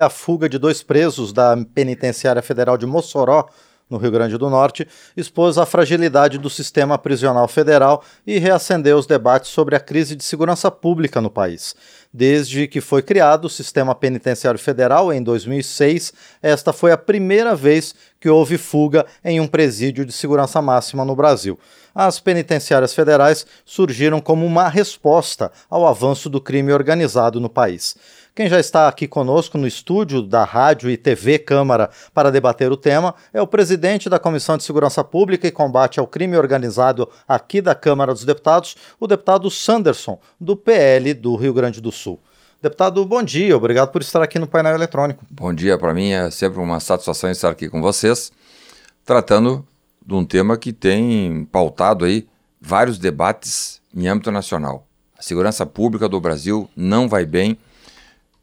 A fuga de dois presos da Penitenciária Federal de Mossoró, no Rio Grande do Norte, expôs a fragilidade do sistema prisional federal e reacendeu os debates sobre a crise de segurança pública no país. Desde que foi criado o Sistema Penitenciário Federal em 2006, esta foi a primeira vez que houve fuga em um presídio de segurança máxima no Brasil. As penitenciárias federais surgiram como uma resposta ao avanço do crime organizado no país. Quem já está aqui conosco no estúdio da Rádio e TV Câmara para debater o tema é o presidente da Comissão de Segurança Pública e Combate ao Crime Organizado aqui da Câmara dos Deputados, o deputado Sanderson, do PL do Rio Grande do Sul. Deputado, bom dia, obrigado por estar aqui no painel eletrônico. Bom dia, para mim é sempre uma satisfação estar aqui com vocês, tratando de um tema que tem pautado aí vários debates em âmbito nacional. A segurança pública do Brasil não vai bem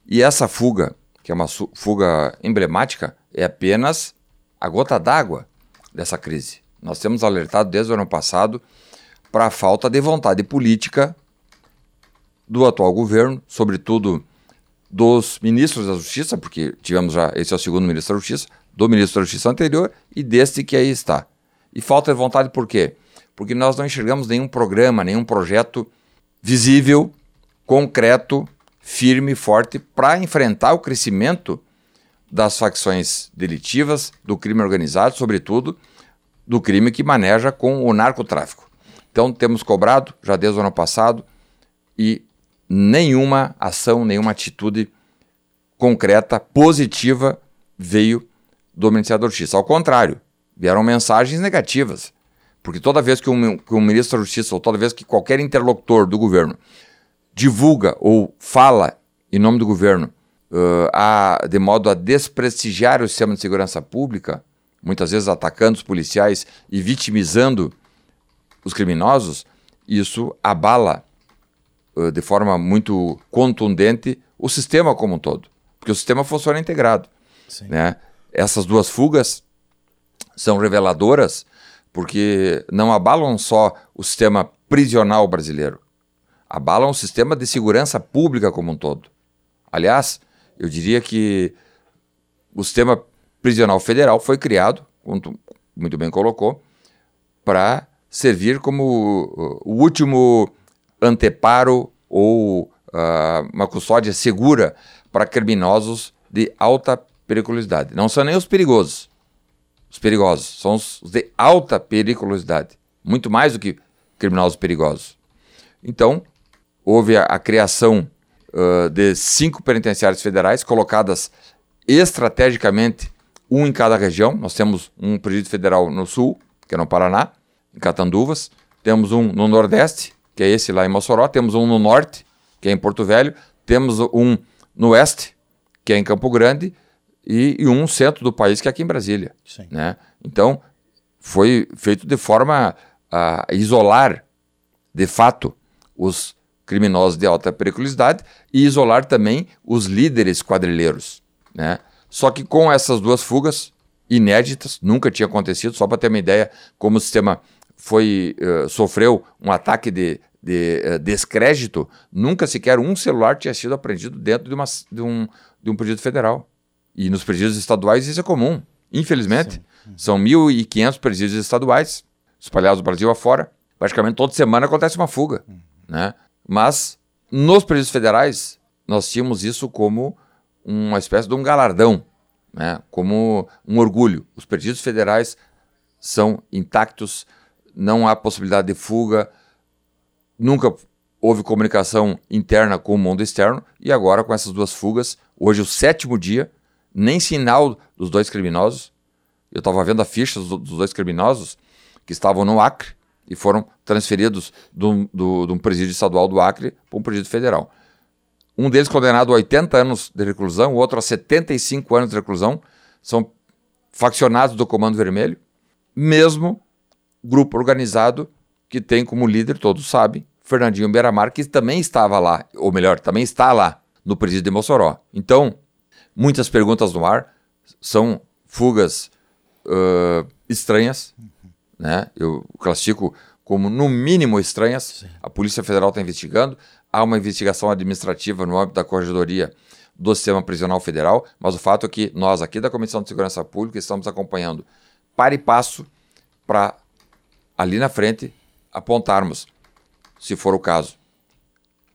e essa fuga, que é uma fuga emblemática, é apenas a gota d'água dessa crise. Nós temos alertado desde o ano passado para a falta de vontade política do atual governo, sobretudo dos ministros da Justiça, porque tivemos já, esse é o segundo ministro da Justiça, do ministro da Justiça anterior e deste que aí está. E falta de vontade por quê? Porque nós não enxergamos nenhum programa, nenhum projeto visível, concreto, firme e forte para enfrentar o crescimento das facções delitivas, do crime organizado, sobretudo do crime que maneja com o narcotráfico. Então temos cobrado já desde o ano passado e nenhuma ação, nenhuma atitude concreta, positiva veio do Ministério da Justiça. Ao contrário, vieram mensagens negativas. Porque toda vez que um, que um ministro da Justiça, ou toda vez que qualquer interlocutor do governo divulga ou fala em nome do governo uh, a, de modo a desprestigiar o sistema de segurança pública, muitas vezes atacando os policiais e vitimizando os criminosos, isso abala uh, de forma muito contundente o sistema como um todo, porque o sistema funciona integrado. Né? Essas duas fugas são reveladoras porque não abalam só o sistema prisional brasileiro, abalam o sistema de segurança pública como um todo. Aliás, eu diria que o sistema prisional federal foi criado, como tu muito bem colocou, para servir como uh, o último anteparo ou uh, uma custódia segura para criminosos de alta periculosidade. Não são nem os perigosos. Os perigosos são os de alta periculosidade, muito mais do que criminosos perigosos. Então, houve a, a criação uh, de cinco penitenciários federais colocadas estrategicamente, um em cada região. Nós temos um presídio federal no sul, que é no Paraná, em Catanduvas. Temos um no Nordeste, que é esse lá em Mossoró. Temos um no Norte, que é em Porto Velho. Temos um no Oeste, que é em Campo Grande. E, e um centro do país, que é aqui em Brasília. Sim. Né? Então, foi feito de forma a isolar, de fato, os criminosos de alta periculosidade e isolar também os líderes quadrilheiros. Né? Só que com essas duas fugas inéditas, nunca tinha acontecido, só para ter uma ideia como o sistema foi uh, sofreu um ataque de, de uh, descrédito, nunca sequer um celular tinha sido apreendido dentro de, uma, de, um, de um presídio federal. E nos presídios estaduais isso é comum, infelizmente. Sim. São 1.500 presídios estaduais espalhados no Brasil afora. Praticamente toda semana acontece uma fuga. Hum. Né? Mas nos presídios federais, nós tínhamos isso como uma espécie de um galardão, né? como um orgulho. Os presídios federais são intactos, não há possibilidade de fuga, nunca houve comunicação interna com o mundo externo, e agora com essas duas fugas, hoje o sétimo dia, nem sinal dos dois criminosos. Eu estava vendo a ficha dos dois criminosos que estavam no Acre, e foram transferidos do, do, de um presídio estadual do Acre para um presídio federal. Um deles condenado a 80 anos de reclusão, o outro a 75 anos de reclusão, são faccionados do Comando Vermelho, mesmo grupo organizado que tem como líder, todos sabem, Fernandinho Beiramar, que também estava lá, ou melhor, também está lá no presídio de Mossoró. Então, muitas perguntas no ar, são fugas uh, estranhas, né? Eu classifico como no mínimo estranhas. Sim. A Polícia Federal está investigando. Há uma investigação administrativa no âmbito da Corregedoria do sistema prisional federal, mas o fato é que nós aqui da Comissão de Segurança Pública estamos acompanhando para e passo para ali na frente apontarmos, se for o caso,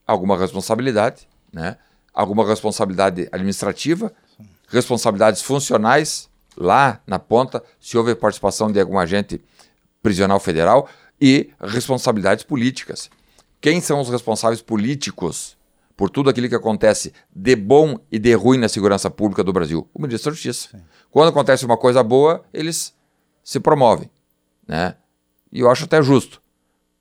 alguma responsabilidade, né? alguma responsabilidade administrativa, responsabilidades funcionais lá na ponta, se houve participação de algum agente prisional federal e responsabilidades políticas. Quem são os responsáveis políticos por tudo aquilo que acontece de bom e de ruim na segurança pública do Brasil? O ministro da Justiça. Sim. Quando acontece uma coisa boa, eles se promovem. Né? E eu acho até justo.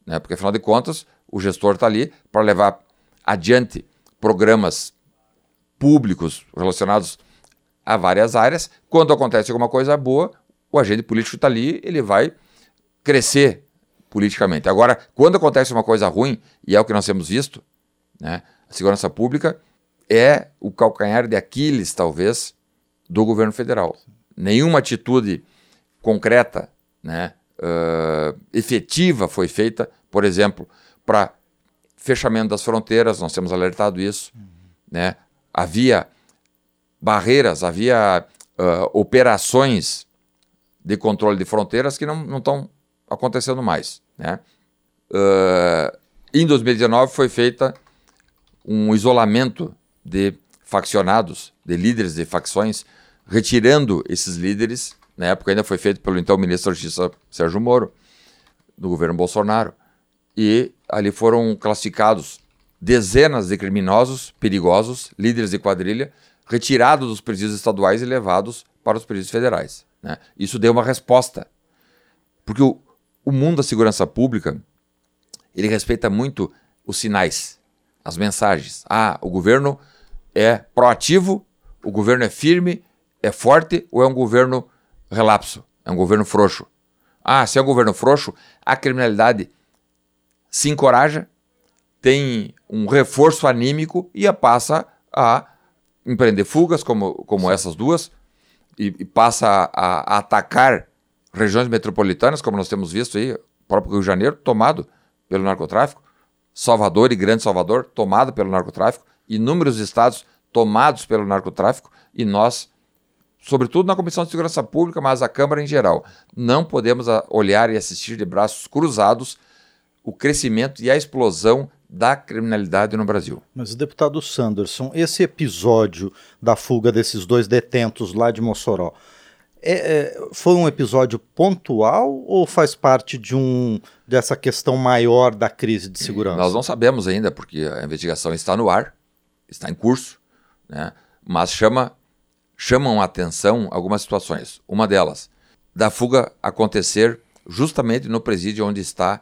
Né? Porque, afinal de contas, o gestor está ali para levar adiante programas públicos relacionados a várias áreas. Quando acontece alguma coisa boa, o agente político está ali, ele vai crescer politicamente. Agora, quando acontece uma coisa ruim, e é o que nós temos visto, né, a segurança pública é o calcanhar de Aquiles, talvez, do governo federal. Nenhuma atitude concreta, né, uh, efetiva foi feita, por exemplo, para fechamento das fronteiras, nós temos alertado isso. Né? Havia barreiras, havia uh, operações de controle de fronteiras que não estão acontecendo mais. Né? Uh, em 2019 foi feita um isolamento de faccionados, de líderes de facções, retirando esses líderes. Na época ainda foi feito pelo então ministro da Justiça Sérgio Moro, do governo Bolsonaro. E ali foram classificados dezenas de criminosos perigosos, líderes de quadrilha, retirados dos presídios estaduais e levados para os presídios federais. Né? Isso deu uma resposta. Porque o, o mundo da segurança pública, ele respeita muito os sinais, as mensagens. Ah, o governo é proativo, o governo é firme, é forte ou é um governo relapso, é um governo frouxo. Ah, se é um governo frouxo, a criminalidade se encoraja, tem um reforço anímico e passa a empreender fugas, como, como essas duas, e, e passa a, a, atacar regiões metropolitanas, como nós temos visto aí, o próprio Rio de Janeiro, tomado pelo narcotráfico, Salvador e Grande Salvador, tomado pelo narcotráfico, inúmeros estados tomados pelo narcotráfico, e nós, sobretudo na Comissão de Segurança Pública, mas a Câmara em geral, não podemos olhar e assistir de braços cruzados o crescimento e a explosão da criminalidade no Brasil. Mas, deputado Sanderson, esse episódio da fuga desses dois detentos lá de Mossoró, é, é, foi um episódio pontual ou faz parte de um dessa questão maior da crise de segurança? Nós não sabemos ainda, porque a investigação está no ar, está em curso, né? mas chama, chamam a atenção algumas situações. Uma delas, da fuga acontecer justamente no presídio onde está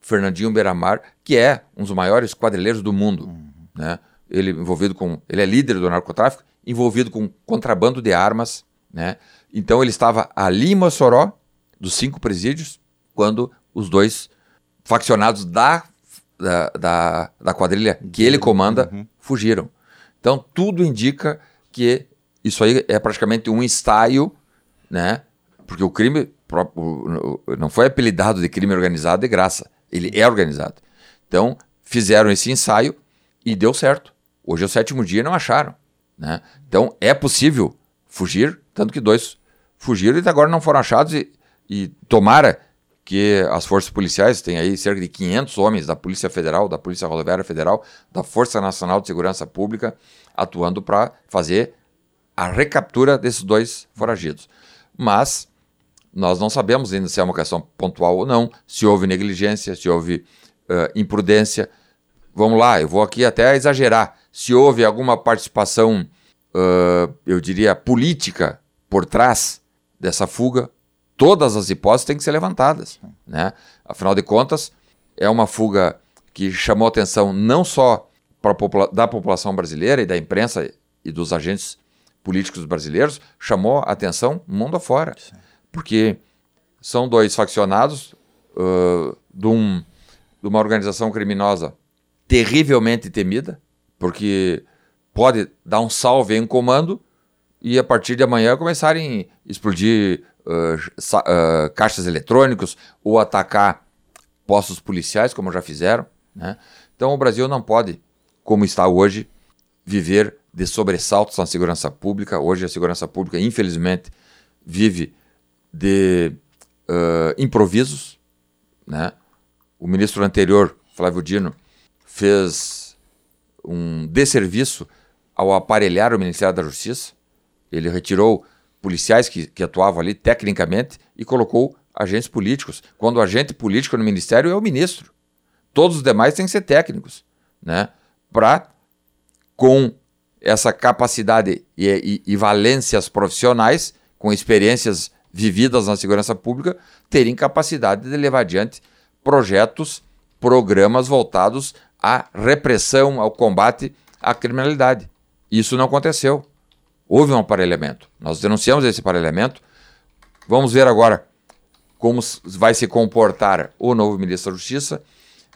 Fernandinho Beiramar, que é um dos maiores quadrilheiros do mundo. Uhum. Né? Ele envolvido com. Ele é líder do narcotráfico, envolvido com contrabando de armas. Né? Então ele estava ali em Mossoró, dos cinco presídios, quando os dois faccionados da, da, da, da quadrilha que ele comanda uhum. fugiram. Então tudo indica que isso aí é praticamente um ensaio, né? Porque o crime não foi apelidado de crime organizado de graça. Ele é organizado. Então, fizeram esse ensaio e deu certo. Hoje é o sétimo dia e não acharam. Né? Então, é possível fugir, tanto que dois fugiram e agora não foram achados. E, e tomara que as forças policiais, tem aí cerca de 500 homens da Polícia Federal, da Polícia Rodoviária Federal, da Força Nacional de Segurança Pública, atuando para fazer a recaptura desses dois foragidos. Mas nós não sabemos ainda se é uma questão pontual ou não, se houve negligência, se houve uh, imprudência. Vamos lá, eu vou aqui até exagerar. Se houve alguma participação, uh, eu diria, política por trás dessa fuga, todas as hipóteses têm que ser levantadas. Né? Afinal de contas, é uma fuga que chamou atenção não só popula da população brasileira e da imprensa e dos agentes políticos brasileiros, chamou atenção mundo afora. Sim porque são dois faccionados uh, de, um, de uma organização criminosa terrivelmente temida, porque pode dar um salve em comando e a partir de amanhã começarem a explodir uh, uh, caixas eletrônicos ou atacar postos policiais, como já fizeram. Né? Então o Brasil não pode, como está hoje, viver de sobressaltos na segurança pública. Hoje a segurança pública, infelizmente, vive de uh, improvisos. Né? O ministro anterior, Flávio Dino, fez um desserviço ao aparelhar o Ministério da Justiça. Ele retirou policiais que, que atuavam ali tecnicamente e colocou agentes políticos. Quando o agente político no ministério é o ministro. Todos os demais têm que ser técnicos, né? Para, com essa capacidade e, e, e, valências profissionais, com experiências vividas na segurança pública, terem capacidade de levar adiante projetos, programas voltados à repressão, ao combate à criminalidade. Isso não aconteceu. Houve um aparelhamento. Nós denunciamos esse aparelhamento. Vamos ver agora como vai se comportar o novo ministro da Justiça.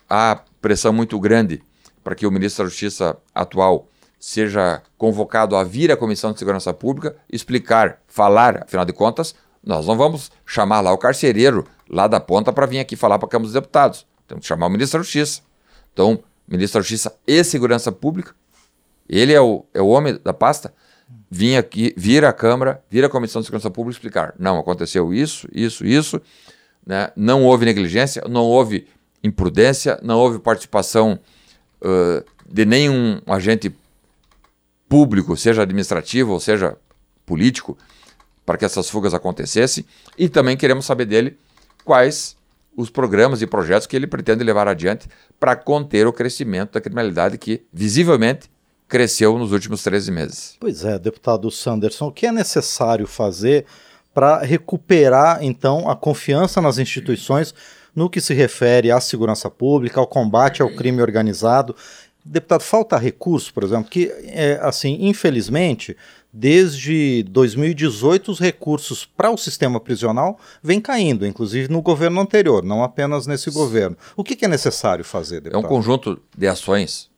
Há pressão muito grande para que o ministro da Justiça atual seja convocado a vir à Comissão de Segurança Pública, explicar, falar, afinal de contas, nós não vamos chamar lá o carcereiro lá da ponta para vir aqui falar para a Câmara dos Deputados. Temos que chamar o ministro da Justiça. Então, ministro da Justiça e Segurança Pública, ele é o, é o homem da pasta, vir aqui, vir à Câmara, vir à Comissão de Segurança Pública explicar. Não, aconteceu isso, isso, isso. Né? Não houve negligência, não houve imprudência, não houve participação uh, de nenhum agente público, seja administrativo ou seja político, para que essas fugas acontecessem. E também queremos saber dele quais os programas e projetos que ele pretende levar adiante para conter o crescimento da criminalidade que, visivelmente, cresceu nos últimos 13 meses. Pois é, deputado Sanderson, o que é necessário fazer para recuperar, então, a confiança nas instituições no que se refere à segurança pública, ao combate ao crime organizado? Deputado, falta recurso, por exemplo, que, é, assim, infelizmente, desde 2018 os recursos para o sistema prisional vêm caindo, inclusive no governo anterior, não apenas nesse governo. O que, que é necessário fazer, deputado? É um conjunto de ações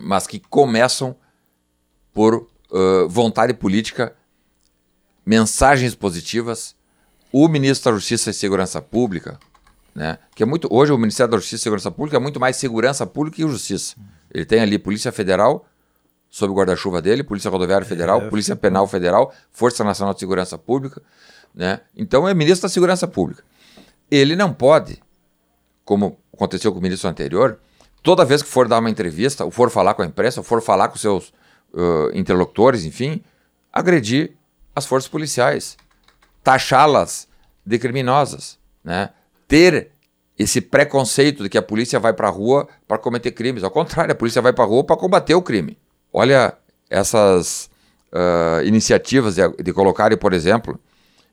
mas que começam por uh, vontade política, mensagens positivas. O ministro da Justiça e Segurança Pública, né, que é muito hoje o Ministério da Justiça e Segurança Pública é muito mais segurança pública que justiça. Ele tem ali Polícia Federal sob o guarda-chuva dele, Polícia Rodoviária Federal, é, Polícia Penal Federal, Força Nacional de Segurança Pública, né? Então é ministro da Segurança Pública. Ele não pode, como aconteceu com o ministro anterior, toda vez que for dar uma entrevista, ou for falar com a imprensa, ou for falar com seus uh, interlocutores, enfim, agredir as forças policiais, taxá-las de criminosas, né? ter esse preconceito de que a polícia vai para a rua para cometer crimes. Ao contrário, a polícia vai para a rua para combater o crime. Olha essas uh, iniciativas de, de colocarem, por exemplo,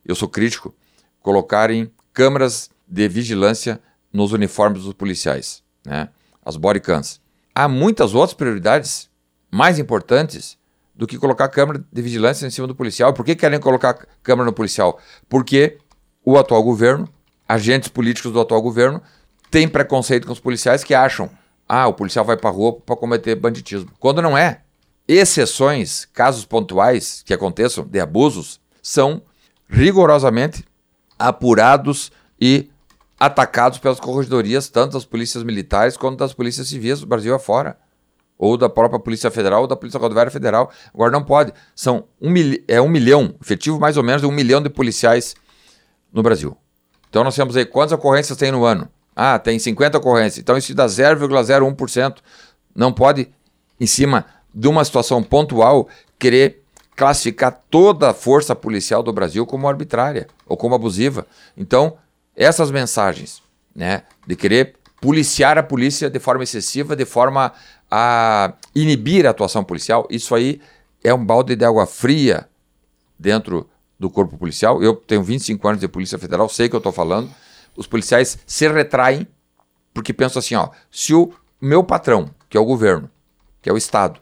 eu sou crítico, colocarem câmeras de vigilância nos uniformes dos policiais. Né? As bodycams. Há muitas outras prioridades mais importantes do que colocar câmera de vigilância em cima do policial. Por que querem colocar câmera no policial? Porque o atual governo, agentes políticos do atual governo, têm preconceito com os policiais que acham ah, o policial vai para rua para cometer banditismo. Quando não é. Exceções, casos pontuais que aconteçam de abusos, são rigorosamente apurados e atacados pelas corregedorias, tanto das polícias militares quanto das polícias civis do Brasil afora. Ou da própria Polícia Federal ou da Polícia Rodoviária Federal. Agora não pode. São um, mil, é um milhão, efetivo mais ou menos de um milhão de policiais no Brasil. Então nós temos aí quantas ocorrências tem no ano? Ah, tem 50 ocorrências. Então isso dá 0,01%. Não pode, em cima de uma situação pontual, querer classificar toda a força policial do Brasil como arbitrária ou como abusiva. Então, essas mensagens, né, de querer policiar a polícia de forma excessiva, de forma a inibir a atuação policial, isso aí é um balde de água fria dentro do corpo policial. Eu tenho 25 anos de Polícia Federal, sei que eu estou falando. Os policiais se retraem porque pensam assim, ó, se o meu patrão, que é o governo, que é o Estado,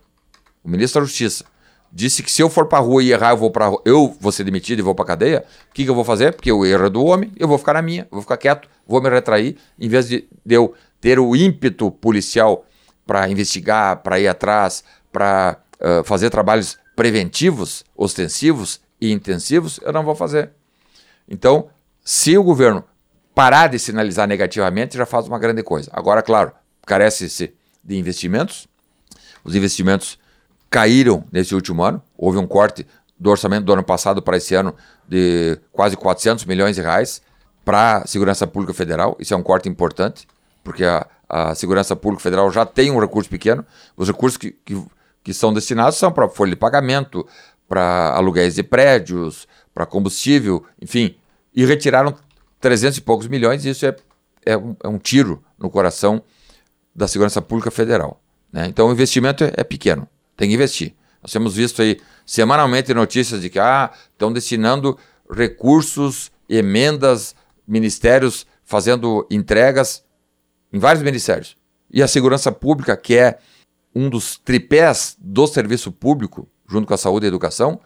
o ministro da Justiça, disse que se eu for pra rua e errar, eu vou para eu vou ser demitido e vou pra cadeia, o que, que eu vou fazer? Porque o erro é do homem, eu vou ficar na minha, vou ficar quieto, vou me retrair, em vez de, de eu ter o ímpeto policial para investigar, para ir atrás, para uh, fazer trabalhos preventivos, ostensivos e intensivos, eu não vou fazer. Então, se o governo parar de sinalizar negativamente, já faz uma grande coisa. Agora, claro, carece-se de investimentos, os investimentos caíram nesse último ano. Houve um corte do orçamento do ano passado para esse ano de quase 400 milhões de reais para a Segurança Pública Federal. Isso é um corte importante, porque a, a Segurança Pública Federal já tem um recurso pequeno. Os recursos que, que, que são destinados são para folha de pagamento, para aluguéis de prédios, para combustível, enfim. E retiraram 300 e poucos milhões, isso é, é, um, é um tiro no coração da Segurança Pública Federal. Né? Então o investimento é, é pequeno, tem que investir. Nós temos visto aí semanalmente notícias de que ah, estão destinando recursos, emendas, ministérios fazendo entregas em vários ministérios. E a segurança pública, que é um dos tripés do serviço público, junto com a saúde e a educação,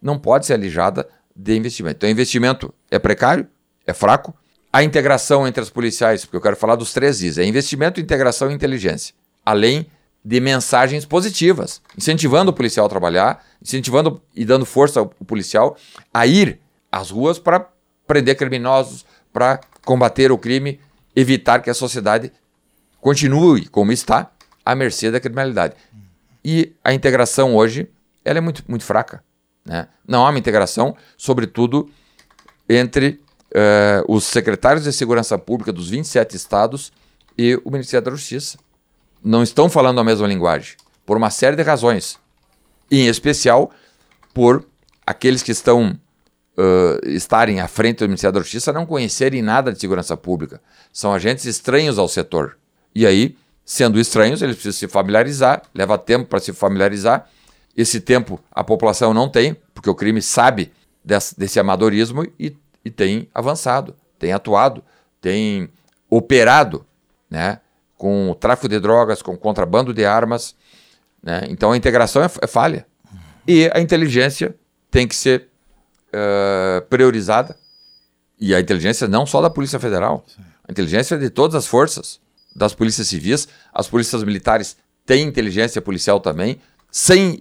não pode ser alijada de investimento. Então, investimento é precário, é fraco. A integração entre as policiais, porque eu quero falar dos três Is, é investimento, integração e inteligência. Além de mensagens positivas, incentivando o policial a trabalhar, incentivando e dando força ao policial a ir às ruas para prender criminosos, para combater o crime, evitar que a sociedade continue como está, à mercê da criminalidade. E a integração hoje ela é muito, muito fraca. Né? Não há uma integração, sobretudo entre uh, os secretários de segurança pública dos 27 estados e o Ministério da Justiça não estão falando a mesma linguagem, por uma série de razões. em especial por aqueles que estão uh, estarem à frente do Ministério da Justiça não conhecerem nada de segurança pública. São agentes estranhos ao setor. E aí, sendo estranhos, eles precisam se familiarizar, leva tempo para se familiarizar. Esse tempo a população não tem, porque o crime sabe desse, desse amadorismo e, e tem avançado, tem atuado, tem operado, né? Com o tráfico de drogas, com o contrabando de armas. Né? Então a integração é, é, falha. E a inteligência tem que ser uh, priorizada. E a inteligência não só da Polícia Federal, a inteligência de todas as forças, das polícias civis, as polícias militares têm inteligência policial também. Sem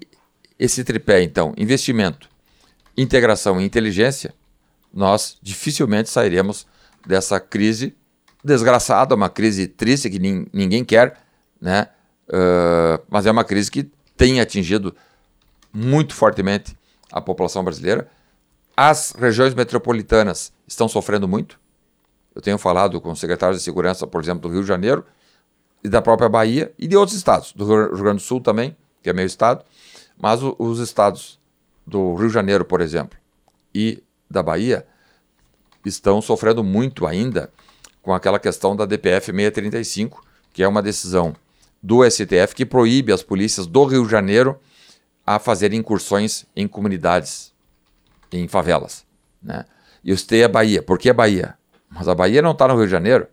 esse tripé, então, investimento, integração e inteligência, nós dificilmente sairemos dessa crise desgraçada, uma crise triste que nin, ninguém quer, né? Uh, mas é uma crise que tem atingido muito fortemente a população brasileira. As regiões metropolitanas estão sofrendo muito. Eu tenho falado com secretários de segurança, por exemplo, do Rio de Janeiro e da própria Bahia e de outros estados, do Rio Grande do Sul também, que é meu estado, mas o, os estados do Rio de Janeiro, por exemplo, e da Bahia estão sofrendo muito ainda com aquela questão da DPF 635, que é uma decisão do STF que proíbe as polícias do Rio de Janeiro a fazer incursões em comunidades, em favelas. Né? E eu citei a Bahia. Por que a Bahia? Mas a Bahia não está no Rio de Janeiro.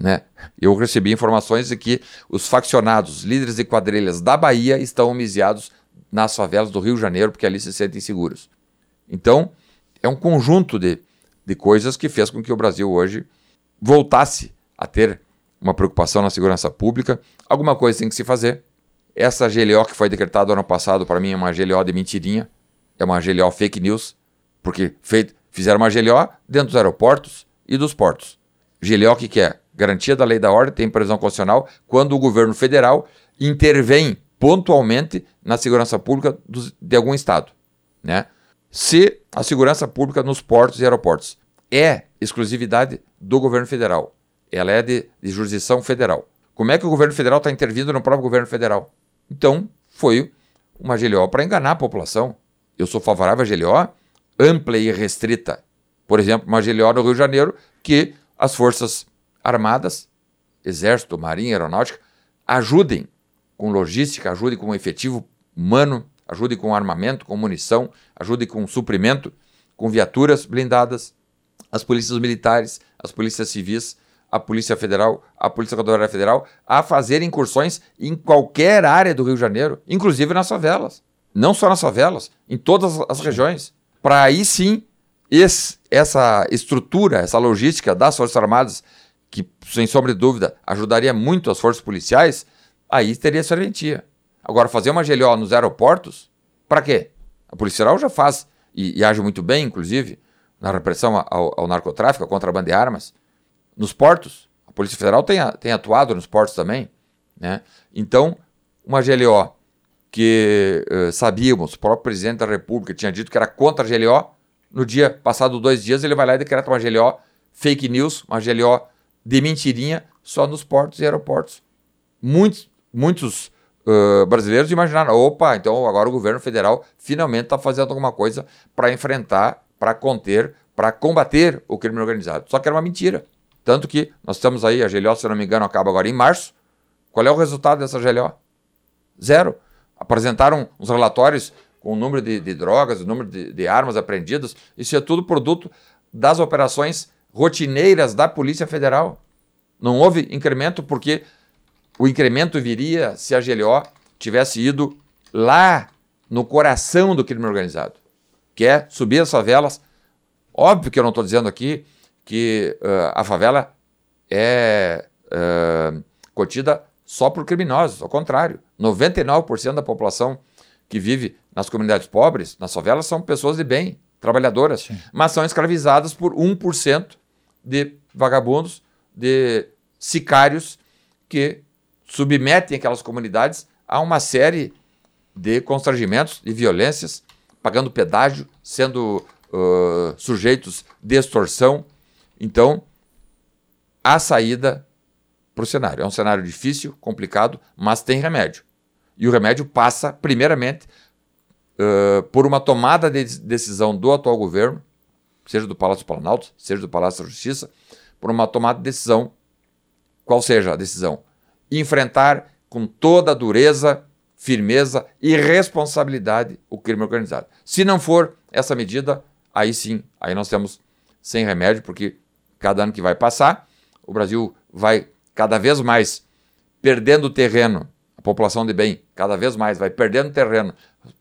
Né? Eu recebi informações de que os faccionados, líderes de quadrilhas da Bahia estão homiciados nas favelas do Rio de Janeiro porque ali se sentem seguros. Então, é um conjunto de, de coisas que fez com que o Brasil hoje voltasse a ter uma preocupação na segurança pública, alguma coisa tem que se fazer. Essa GLO que foi decretada ano passado, para mim, é uma GLO de mentirinha, é uma GLO fake news, porque feito, fizeram uma GLO dentro dos aeroportos e dos portos. GLO que quer garantia da lei da ordem, tem previsão constitucional, quando o governo federal intervém pontualmente na segurança pública de algum estado. Né? Se a segurança pública nos portos e aeroportos é exclusividade do governo federal. Ela é de, de jurisdição federal. Como é que o governo federal está intervindo no próprio governo federal? Então, foi uma GLO para enganar a população. Eu sou favorável à GLO ampla e restrita. Por exemplo, uma GLO no Rio de Janeiro que as forças armadas, exército, marinha, aeronáutica, ajudem com logística, ajudem com efetivo humano, ajudem com armamento, com munição, ajudem com suprimento, com viaturas blindadas, as polícias militares, as polícias civis, a Polícia Federal, a Polícia Rodoviária Federal, a fazer incursões em qualquer área do Rio de Janeiro, inclusive nas favelas. Não só nas favelas, em todas as regiões. Para aí sim, esse, essa estrutura, essa logística das Forças Armadas, que sem sombra de dúvida ajudaria muito as forças policiais, aí teria serventia. Agora, fazer uma GLO nos aeroportos, para quê? A Polícia Federal já faz, e, e age muito bem, inclusive, na repressão ao, ao narcotráfico, à contrabando de armas. Nos portos, a Polícia Federal tem, tem atuado nos portos também. Né? Então, uma GLO que uh, sabíamos, o próprio presidente da República tinha dito que era contra a GLO. No dia passado dois dias, ele vai lá e decreta uma GLO fake news, uma GLO de mentirinha só nos portos e aeroportos. Muitos, muitos uh, brasileiros imaginaram: opa, então agora o governo federal finalmente está fazendo alguma coisa para enfrentar, para conter, para combater o crime organizado. Só que era uma mentira. Tanto que nós estamos aí, a GLO, se não me engano, acaba agora em março. Qual é o resultado dessa GLO? Zero. Apresentaram os relatórios com o número de, de drogas, o número de, de armas apreendidas. Isso é tudo produto das operações rotineiras da Polícia Federal. Não houve incremento porque o incremento viria se a GLO tivesse ido lá no coração do crime organizado, que é subir as favelas. Óbvio que eu não estou dizendo aqui que uh, a favela é uh, cotida só por criminosos, ao contrário. 99% da população que vive nas comunidades pobres, nas favelas, são pessoas de bem, trabalhadoras, Sim. mas são escravizadas por 1% de vagabundos, de sicários que submetem aquelas comunidades a uma série de constrangimentos, de violências, pagando pedágio, sendo uh, sujeitos de extorsão. Então, a saída para o cenário. É um cenário difícil, complicado, mas tem remédio. E o remédio passa, primeiramente, uh, por uma tomada de decisão do atual governo, seja do Palácio do Planalto, seja do Palácio da Justiça, por uma tomada de decisão, qual seja a decisão? Enfrentar com toda a dureza, firmeza e responsabilidade o crime organizado. Se não for essa medida, aí sim, aí nós temos sem remédio, porque cada ano que vai passar, o Brasil vai cada vez mais perdendo terreno, a população de bem cada vez mais vai perdendo terreno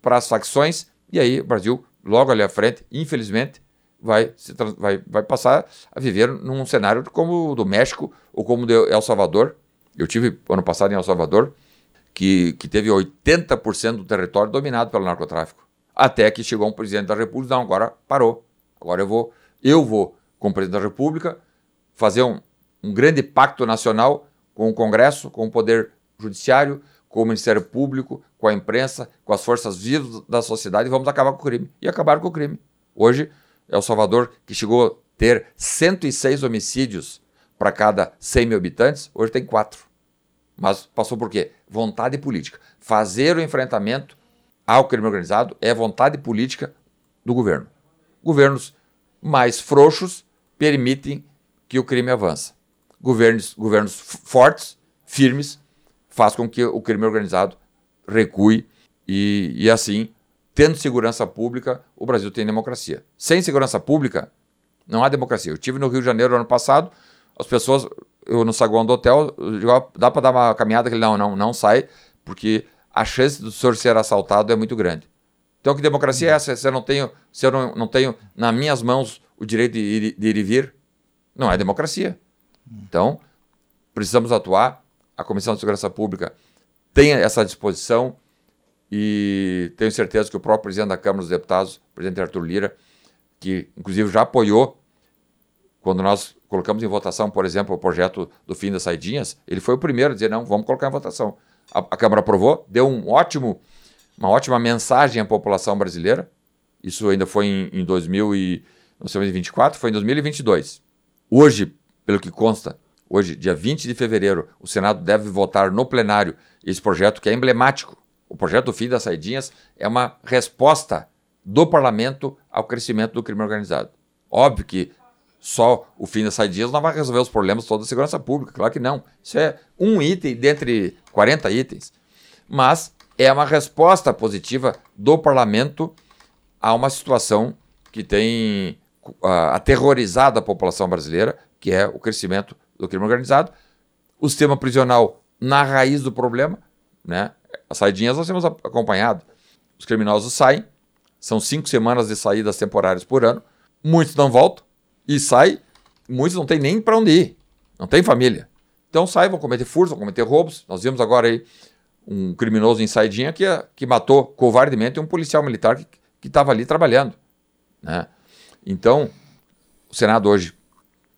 para as facções, e aí o Brasil, logo ali à frente, infelizmente, vai, se, vai, vai passar a viver num cenário como o do México ou como o de El Salvador. Eu tive ano passado em El Salvador, que, que teve 80% do território dominado pelo narcotráfico. Até que chegou um presidente da República, não, agora parou. Agora eu vou, eu vou, como presidente da República, fazer um, um grande pacto nacional com o Congresso, com o Poder Judiciário, com o Ministério Público, com a imprensa, com as forças vivas da sociedade e vamos acabar com o crime. E acabaram com o crime. Hoje, El Salvador, que chegou a ter 106 homicídios para cada 100 mil habitantes, hoje tem quatro. Mas passou por quê? Vontade política. Fazer o enfrentamento ao crime organizado é vontade política do governo. Governos mais frouxos permitem que o crime avance governos, governos fortes, firmes, faz com que o crime organizado recue e, e assim, tendo segurança pública, o Brasil tem democracia. Sem segurança pública, não há democracia. Eu tive no Rio de Janeiro ano passado, as pessoas, eu no saguão do hotel, digo, dá para dar uma caminhada? Ele, não, não, não sai, porque a chance do senhor ser assaltado é muito grande. Então, que democracia é essa? Se eu não tenho, se eu não, não tenho nas minhas mãos o direito de ir, de ir e vir, não é democracia. Então, precisamos atuar. A Comissão de Segurança Pública tem essa disposição e tenho certeza que o próprio presidente da Câmara dos Deputados, o presidente Arthur Lira, que inclusive já apoiou quando nós colocamos em votação, por exemplo, o projeto do fim das saidinhas, ele foi o primeiro a dizer não, vamos colocar em votação. A, a Câmara aprovou, deu um ótimo, uma ótima mensagem à população brasileira. Isso ainda foi em, em 2024, foi em 2022. Hoje, pelo que consta, hoje, dia 20 de fevereiro, o Senado deve votar no plenário esse projeto que é emblemático. O projeto do fim das saidinhas é uma resposta do parlamento ao crescimento do crime organizado. Óbvio que só o fim das saidinhas não vai resolver os problemas todos da segurança pública, claro que não. Isso é um item dentre 40 itens. Mas é uma resposta positiva do parlamento a uma situação que tem uh, aterrorizado a população brasileira que é o crescimento do crime organizado. O sistema prisional na raiz do problema, né? As saidinhas nós temos acompanhado. Os criminosos saem, são cinco semanas de saídas temporárias por ano, muitos não voltam e saem, muitos não têm nem para onde ir, não tem família. Então saem, vão cometer furtos, vão cometer roubos. Nós vimos agora aí um criminoso em saidinha que, que matou covardemente um policial militar que estava ali trabalhando. Né? Então, o Senado hoje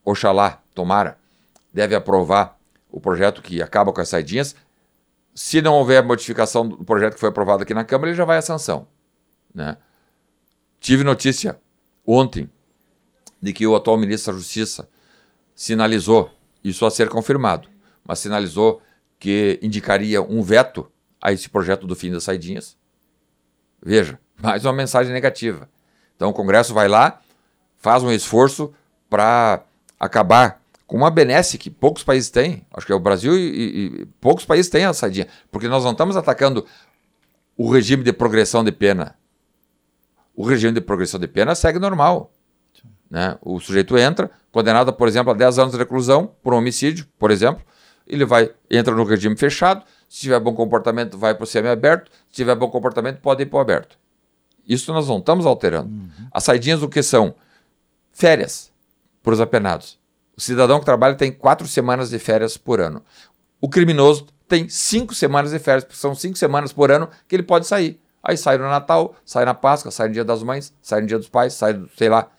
Oxalá, tomara, deve aprovar o projeto que acaba com as saidinhas. Se não houver modificação do projeto que foi aprovado aqui na Câmara, ele já vai à sanção. Né? Tive notícia ontem de que o atual ministro da Justiça sinalizou, isso a ser confirmado, mas sinalizou que indicaria um veto a esse projeto do fim das saidinhas. Veja, mais uma mensagem negativa. Então o Congresso vai lá, faz um esforço para acabar com uma benesse que poucos países têm. Acho que é o Brasil e, e, poucos países têm a saidinha. Porque nós não estamos atacando o regime de progressão de pena. O regime de progressão de pena segue normal. Né? O sujeito entra, condenado, por exemplo, a 10 anos de reclusão por um homicídio, por exemplo, ele vai entra no regime fechado, se tiver bom comportamento, vai para o semi-aberto, se tiver bom comportamento, pode ir para o aberto. Isso nós não estamos alterando. Uhum. As saidinhas do que são? Férias para os apenados. O cidadão que trabalha tem quatro semanas de férias por ano. O criminoso tem cinco semanas de férias, porque são cinco semanas por ano que ele pode sair. Aí sai no Natal, sai na Páscoa, sai no Dia das Mães, sai no Dia dos Pais, sai, sei lá.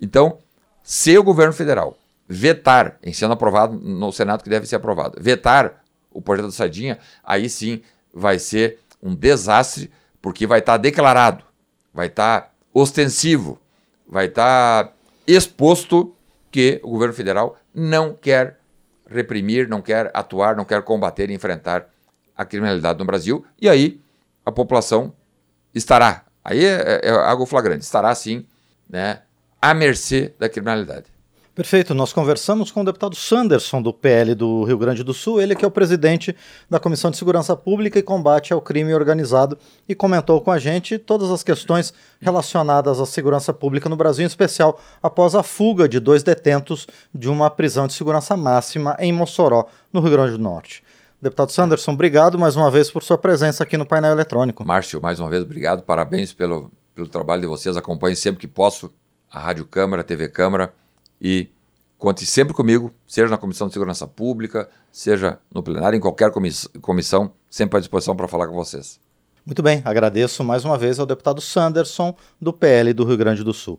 Então, se o governo federal vetar, em sendo aprovado no Senado, que deve ser aprovado, vetar o projeto da Sadinha, aí sim vai ser um desastre, porque vai estar tá declarado, vai estar tá ostensivo, vai estar tá exposto que o governo federal não quer reprimir, não quer atuar, não quer combater e enfrentar a criminalidade no Brasil. E aí a população estará, aí é, é, é algo flagrante, estará sim né, à mercê da criminalidade. Perfeito. Nós conversamos com o deputado Sanderson, do PL do Rio Grande do Sul, ele que é o presidente da Comissão de Segurança Pública e Combate ao Crime Organizado, e comentou com a gente todas as questões relacionadas à segurança pública no Brasil, em especial após a fuga de dois detentos de uma prisão de segurança máxima em Mossoró, no Rio Grande do Norte. Deputado Sanderson, obrigado mais uma vez por sua presença aqui no painel eletrônico. Márcio, mais uma vez, obrigado. Parabéns pelo, pelo trabalho de vocês. Acompanhe sempre que posso a Rádio Câmara, a TV Câmara e conte sempre comigo, seja na Comissão de Segurança Pública, seja no plenário, em qualquer comissão, sempre à disposição para falar com vocês. Muito bem, agradeço mais uma vez ao deputado Sanderson, do PL do Rio Grande do Sul.